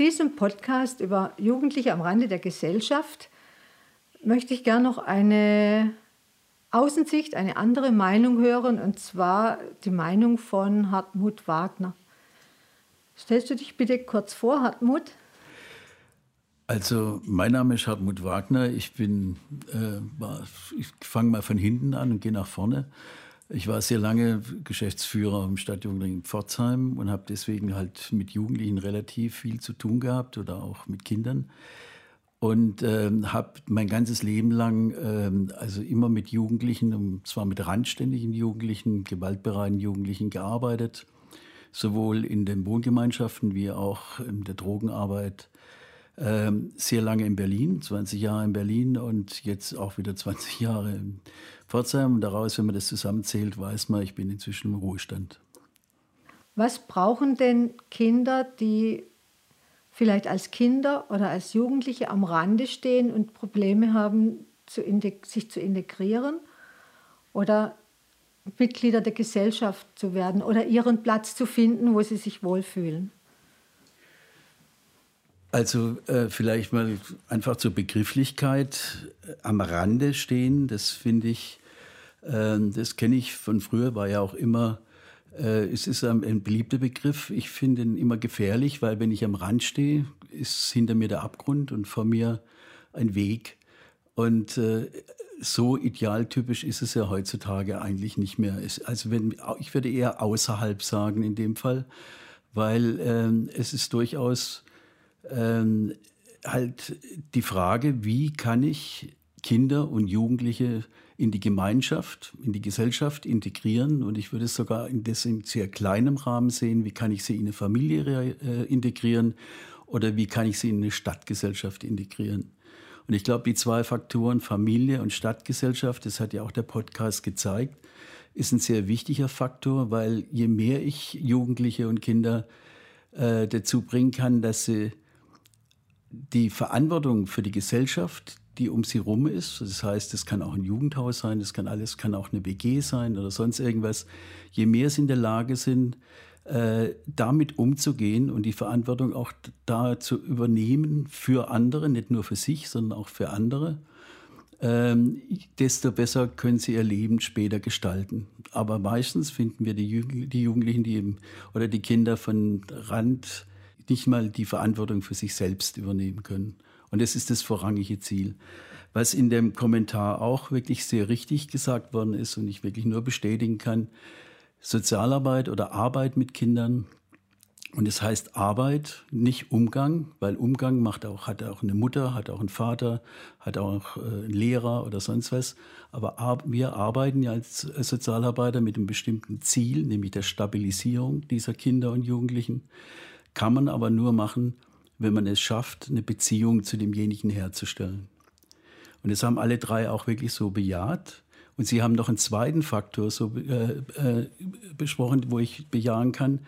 diesem Podcast über Jugendliche am Rande der Gesellschaft möchte ich gerne noch eine Außensicht, eine andere Meinung hören, und zwar die Meinung von Hartmut Wagner. Stellst du dich bitte kurz vor, Hartmut? Also, mein Name ist Hartmut Wagner. Ich bin, äh, ich fange mal von hinten an und gehe nach vorne. Ich war sehr lange Geschäftsführer im Stadtjugendring in Pforzheim und habe deswegen halt mit Jugendlichen relativ viel zu tun gehabt oder auch mit Kindern. Und ähm, habe mein ganzes Leben lang ähm, also immer mit Jugendlichen, und zwar mit randständigen Jugendlichen, gewaltbereiten Jugendlichen gearbeitet, sowohl in den Wohngemeinschaften wie auch in der Drogenarbeit sehr lange in Berlin, 20 Jahre in Berlin und jetzt auch wieder 20 Jahre in Pforzheim. Und daraus, wenn man das zusammenzählt, weiß man, ich bin inzwischen im Ruhestand. Was brauchen denn Kinder, die vielleicht als Kinder oder als Jugendliche am Rande stehen und Probleme haben, sich zu integrieren oder Mitglieder der Gesellschaft zu werden oder ihren Platz zu finden, wo sie sich wohlfühlen? Also äh, vielleicht mal einfach zur Begrifflichkeit äh, am Rande stehen, das finde ich, äh, das kenne ich von früher, war ja auch immer, äh, es ist ein, ein beliebter Begriff. Ich finde ihn immer gefährlich, weil wenn ich am Rand stehe, ist hinter mir der Abgrund und vor mir ein Weg. Und äh, so idealtypisch ist es ja heutzutage eigentlich nicht mehr. Es, also wenn, ich würde eher außerhalb sagen in dem Fall, weil ähm, es ist durchaus ähm, halt die Frage, wie kann ich Kinder und Jugendliche in die Gemeinschaft, in die Gesellschaft integrieren. Und ich würde es sogar in in sehr kleinem Rahmen sehen. Wie kann ich sie in eine Familie äh, integrieren oder wie kann ich sie in eine Stadtgesellschaft integrieren? Und ich glaube, die zwei Faktoren Familie und Stadtgesellschaft, das hat ja auch der Podcast gezeigt, ist ein sehr wichtiger Faktor, weil je mehr ich Jugendliche und Kinder äh, dazu bringen kann, dass sie die Verantwortung für die Gesellschaft, die um sie rum ist, das heißt, es kann auch ein Jugendhaus sein, das kann alles, kann auch eine WG sein oder sonst irgendwas, je mehr sie in der Lage sind, äh, damit umzugehen und die Verantwortung auch da zu übernehmen für andere, nicht nur für sich, sondern auch für andere, ähm, desto besser können sie ihr Leben später gestalten. Aber meistens finden wir die Jugendlichen, die eben, oder die Kinder von Rand, nicht mal die Verantwortung für sich selbst übernehmen können. Und das ist das vorrangige Ziel. Was in dem Kommentar auch wirklich sehr richtig gesagt worden ist und ich wirklich nur bestätigen kann, Sozialarbeit oder Arbeit mit Kindern. Und es heißt Arbeit, nicht Umgang, weil Umgang macht auch, hat auch eine Mutter, hat auch einen Vater, hat auch äh, einen Lehrer oder sonst was. Aber wir arbeiten ja als Sozialarbeiter mit einem bestimmten Ziel, nämlich der Stabilisierung dieser Kinder und Jugendlichen kann man aber nur machen, wenn man es schafft, eine Beziehung zu demjenigen herzustellen. Und das haben alle drei auch wirklich so bejaht. Und sie haben noch einen zweiten Faktor so äh, äh, besprochen, wo ich bejahen kann.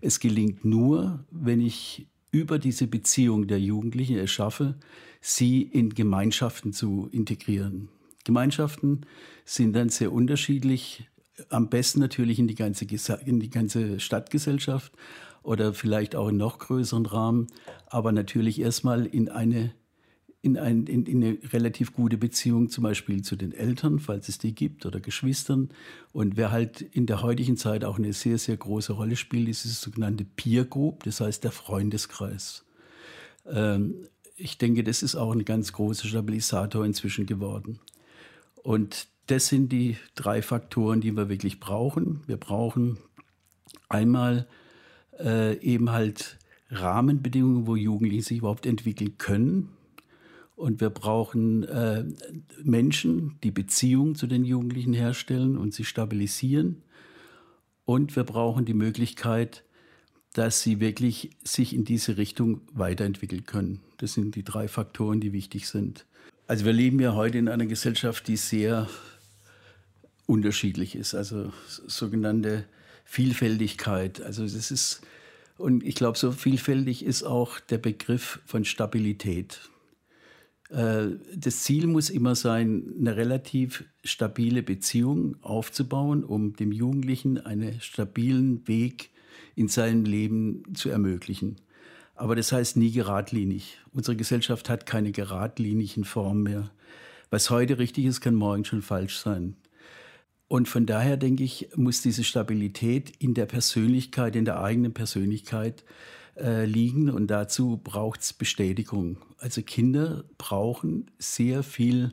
Es gelingt nur, wenn ich über diese Beziehung der Jugendlichen es schaffe, sie in Gemeinschaften zu integrieren. Gemeinschaften sind dann sehr unterschiedlich, am besten natürlich in die ganze, in die ganze Stadtgesellschaft, oder vielleicht auch in noch größeren Rahmen, aber natürlich erstmal in eine in, ein, in, in, eine relativ gute Beziehung zum Beispiel zu den Eltern, falls es die gibt, oder Geschwistern. Und wer halt in der heutigen Zeit auch eine sehr, sehr große Rolle spielt, ist das sogenannte Peer Group, das heißt der Freundeskreis. Ähm, ich denke, das ist auch ein ganz großer Stabilisator inzwischen geworden. Und das sind die drei Faktoren, die wir wirklich brauchen. Wir brauchen einmal äh, eben halt Rahmenbedingungen, wo Jugendliche sich überhaupt entwickeln können. Und wir brauchen äh, Menschen, die Beziehungen zu den Jugendlichen herstellen und sie stabilisieren. Und wir brauchen die Möglichkeit, dass sie wirklich sich in diese Richtung weiterentwickeln können. Das sind die drei Faktoren, die wichtig sind. Also wir leben ja heute in einer Gesellschaft, die sehr unterschiedlich ist. Also sogenannte Vielfältigkeit. Also das ist, und ich glaube, so vielfältig ist auch der Begriff von Stabilität. Äh, das Ziel muss immer sein, eine relativ stabile Beziehung aufzubauen, um dem Jugendlichen einen stabilen Weg in seinem Leben zu ermöglichen. Aber das heißt nie geradlinig. Unsere Gesellschaft hat keine geradlinigen Formen mehr. Was heute richtig ist, kann morgen schon falsch sein. Und von daher denke ich, muss diese Stabilität in der Persönlichkeit, in der eigenen Persönlichkeit äh, liegen. Und dazu braucht es Bestätigung. Also Kinder brauchen sehr viel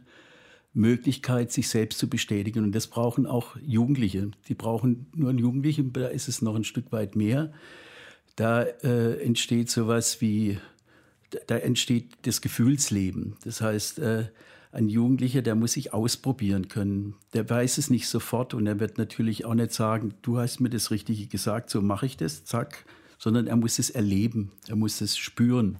Möglichkeit, sich selbst zu bestätigen. Und das brauchen auch Jugendliche. Die brauchen nur ein Jugendliche, da ist es noch ein Stück weit mehr. Da äh, entsteht sowas wie, da entsteht das Gefühlsleben. Das heißt, äh, ein Jugendlicher, der muss sich ausprobieren können. Der weiß es nicht sofort und er wird natürlich auch nicht sagen, du hast mir das Richtige gesagt, so mache ich das, zack, sondern er muss es erleben, er muss es spüren.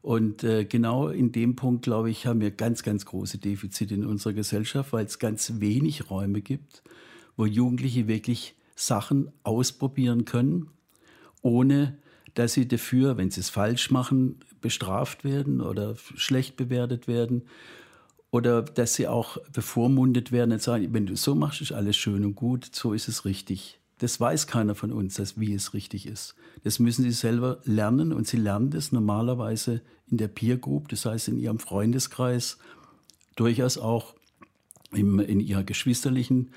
Und äh, genau in dem Punkt, glaube ich, haben wir ganz, ganz große Defizite in unserer Gesellschaft, weil es ganz wenig Räume gibt, wo Jugendliche wirklich Sachen ausprobieren können, ohne dass sie dafür, wenn sie es falsch machen, bestraft werden oder schlecht bewertet werden oder dass sie auch bevormundet werden und sagen, wenn du so machst, ist alles schön und gut, so ist es richtig. Das weiß keiner von uns, dass, wie es richtig ist. Das müssen sie selber lernen und sie lernen das normalerweise in der Peer Group, das heißt in ihrem Freundeskreis, durchaus auch im, in ihrer geschwisterlichen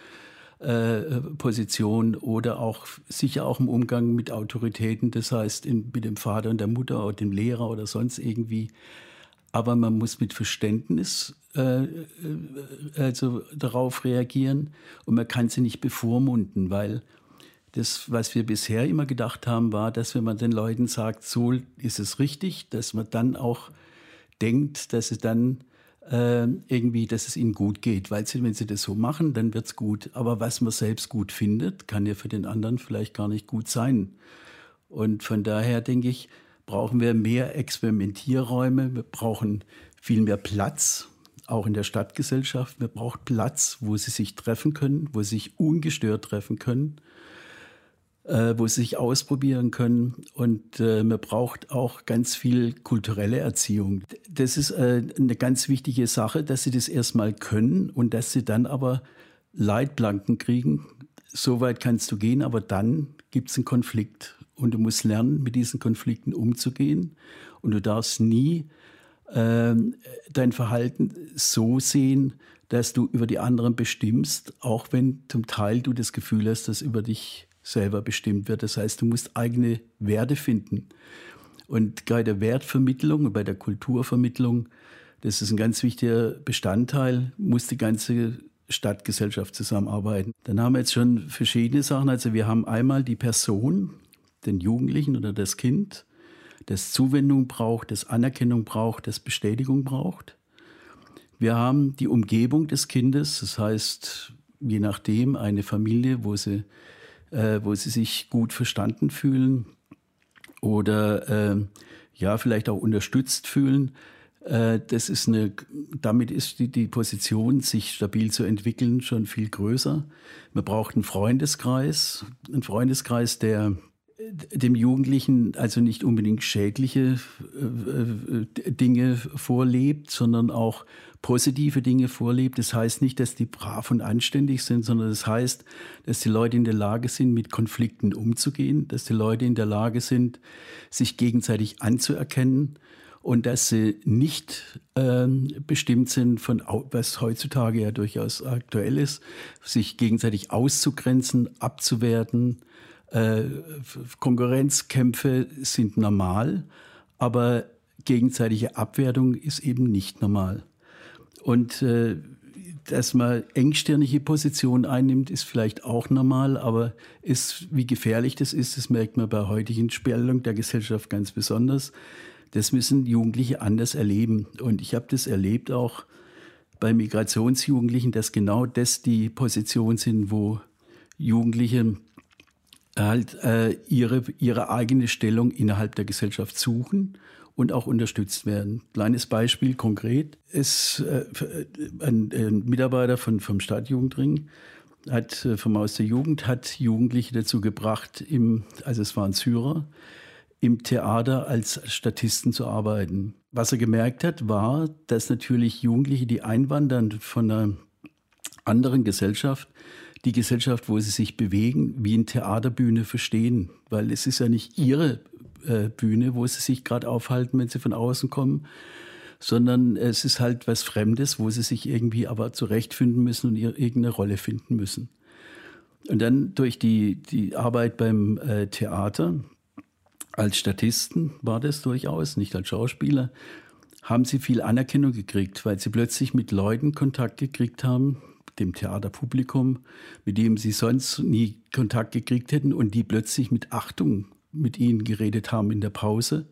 äh, Position oder auch sicher auch im Umgang mit Autoritäten, das heißt in, mit dem Vater und der Mutter oder dem Lehrer oder sonst irgendwie aber man muss mit Verständnis äh, äh, also darauf reagieren und man kann sie nicht bevormunden, weil das, was wir bisher immer gedacht haben, war, dass wenn man den Leuten sagt, so ist es richtig, dass man dann auch denkt, dass es dann äh, irgendwie, dass es ihnen gut geht, weil sie, wenn sie das so machen, dann wird es gut. Aber was man selbst gut findet, kann ja für den anderen vielleicht gar nicht gut sein. Und von daher denke ich, brauchen wir mehr Experimentierräume, wir brauchen viel mehr Platz, auch in der Stadtgesellschaft. Wir brauchen Platz, wo sie sich treffen können, wo sie sich ungestört treffen können, äh, wo sie sich ausprobieren können. Und äh, man braucht auch ganz viel kulturelle Erziehung. Das ist äh, eine ganz wichtige Sache, dass sie das erstmal können und dass sie dann aber Leitplanken kriegen. So weit kannst du gehen, aber dann gibt es einen Konflikt. Und du musst lernen, mit diesen Konflikten umzugehen. Und du darfst nie äh, dein Verhalten so sehen, dass du über die anderen bestimmst, auch wenn zum Teil du das Gefühl hast, dass über dich selber bestimmt wird. Das heißt, du musst eigene Werte finden. Und bei der Wertvermittlung, bei der Kulturvermittlung, das ist ein ganz wichtiger Bestandteil, muss die ganze Stadtgesellschaft zusammenarbeiten. Dann haben wir jetzt schon verschiedene Sachen. Also wir haben einmal die Person, den Jugendlichen oder das Kind, das Zuwendung braucht, das Anerkennung braucht, das Bestätigung braucht. Wir haben die Umgebung des Kindes, das heißt, je nachdem, eine Familie, wo sie, äh, wo sie sich gut verstanden fühlen oder äh, ja, vielleicht auch unterstützt fühlen. Äh, das ist eine, damit ist die, die Position, sich stabil zu entwickeln, schon viel größer. Man braucht einen Freundeskreis, einen Freundeskreis, der dem Jugendlichen also nicht unbedingt schädliche äh, äh, Dinge vorlebt, sondern auch positive Dinge vorlebt. Das heißt nicht, dass die brav und anständig sind, sondern das heißt, dass die Leute in der Lage sind, mit Konflikten umzugehen, dass die Leute in der Lage sind, sich gegenseitig anzuerkennen und dass sie nicht ähm, bestimmt sind von, was heutzutage ja durchaus aktuell ist, sich gegenseitig auszugrenzen, abzuwerten, äh, Konkurrenzkämpfe sind normal, aber gegenseitige Abwertung ist eben nicht normal. Und äh, dass man engstirnige Positionen einnimmt, ist vielleicht auch normal, aber ist, wie gefährlich das ist, das merkt man bei heutigen Spellung der Gesellschaft ganz besonders. Das müssen Jugendliche anders erleben. Und ich habe das erlebt auch bei Migrationsjugendlichen, dass genau das die Positionen sind, wo Jugendliche halt äh, ihre, ihre eigene Stellung innerhalb der Gesellschaft suchen und auch unterstützt werden. Kleines Beispiel konkret ist äh, ein, ein, Mitarbeiter von, vom Stadtjugendring hat äh, vom Haus der Jugend hat Jugendliche dazu gebracht, im, also es waren Syrer, im Theater als Statisten zu arbeiten. Was er gemerkt hat, war, dass natürlich Jugendliche, die einwandern von einer anderen Gesellschaft, die Gesellschaft, wo sie sich bewegen, wie eine Theaterbühne verstehen. Weil es ist ja nicht ihre äh, Bühne, wo sie sich gerade aufhalten, wenn sie von außen kommen, sondern es ist halt was Fremdes, wo sie sich irgendwie aber zurechtfinden müssen und ihre, irgendeine Rolle finden müssen. Und dann durch die, die Arbeit beim äh, Theater, als Statisten war das durchaus, nicht als Schauspieler, haben sie viel Anerkennung gekriegt, weil sie plötzlich mit Leuten Kontakt gekriegt haben, dem Theaterpublikum, mit dem sie sonst nie Kontakt gekriegt hätten und die plötzlich mit Achtung mit ihnen geredet haben in der Pause.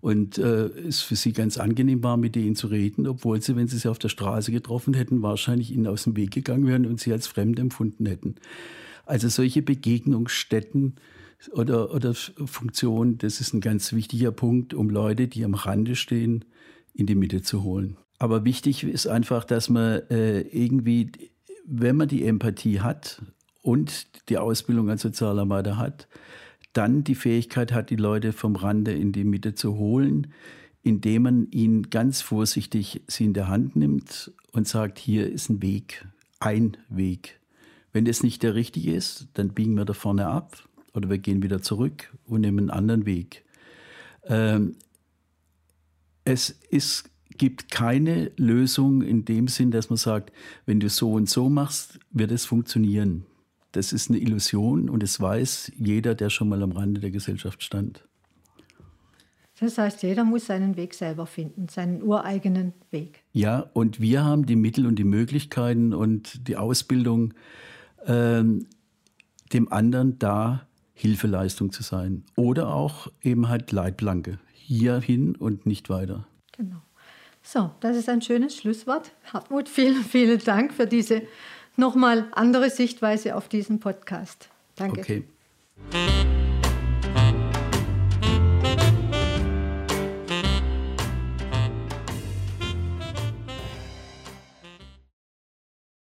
Und äh, es für sie ganz angenehm war, mit denen zu reden, obwohl sie, wenn sie sie auf der Straße getroffen hätten, wahrscheinlich ihnen aus dem Weg gegangen wären und sie als fremd empfunden hätten. Also solche Begegnungsstätten oder, oder Funktionen, das ist ein ganz wichtiger Punkt, um Leute, die am Rande stehen, in die Mitte zu holen. Aber wichtig ist einfach, dass man äh, irgendwie, wenn man die Empathie hat und die Ausbildung als Sozialarbeiter hat, dann die Fähigkeit hat, die Leute vom Rande in die Mitte zu holen, indem man ihnen ganz vorsichtig sie in der Hand nimmt und sagt, hier ist ein Weg, ein Weg. Wenn das nicht der richtige ist, dann biegen wir da vorne ab oder wir gehen wieder zurück und nehmen einen anderen Weg. Ähm, es ist, gibt keine Lösung in dem Sinn, dass man sagt, wenn du so und so machst, wird es funktionieren. Das ist eine Illusion und es weiß jeder, der schon mal am Rande der Gesellschaft stand. Das heißt, jeder muss seinen Weg selber finden, seinen ureigenen Weg. Ja, und wir haben die Mittel und die Möglichkeiten und die Ausbildung, ähm, dem anderen da Hilfeleistung zu sein. Oder auch eben halt Leitplanke. Hierhin und nicht weiter. Genau. So, das ist ein schönes Schlusswort. Hartmut, vielen, vielen Dank für diese nochmal andere Sichtweise auf diesen Podcast. Danke. Okay.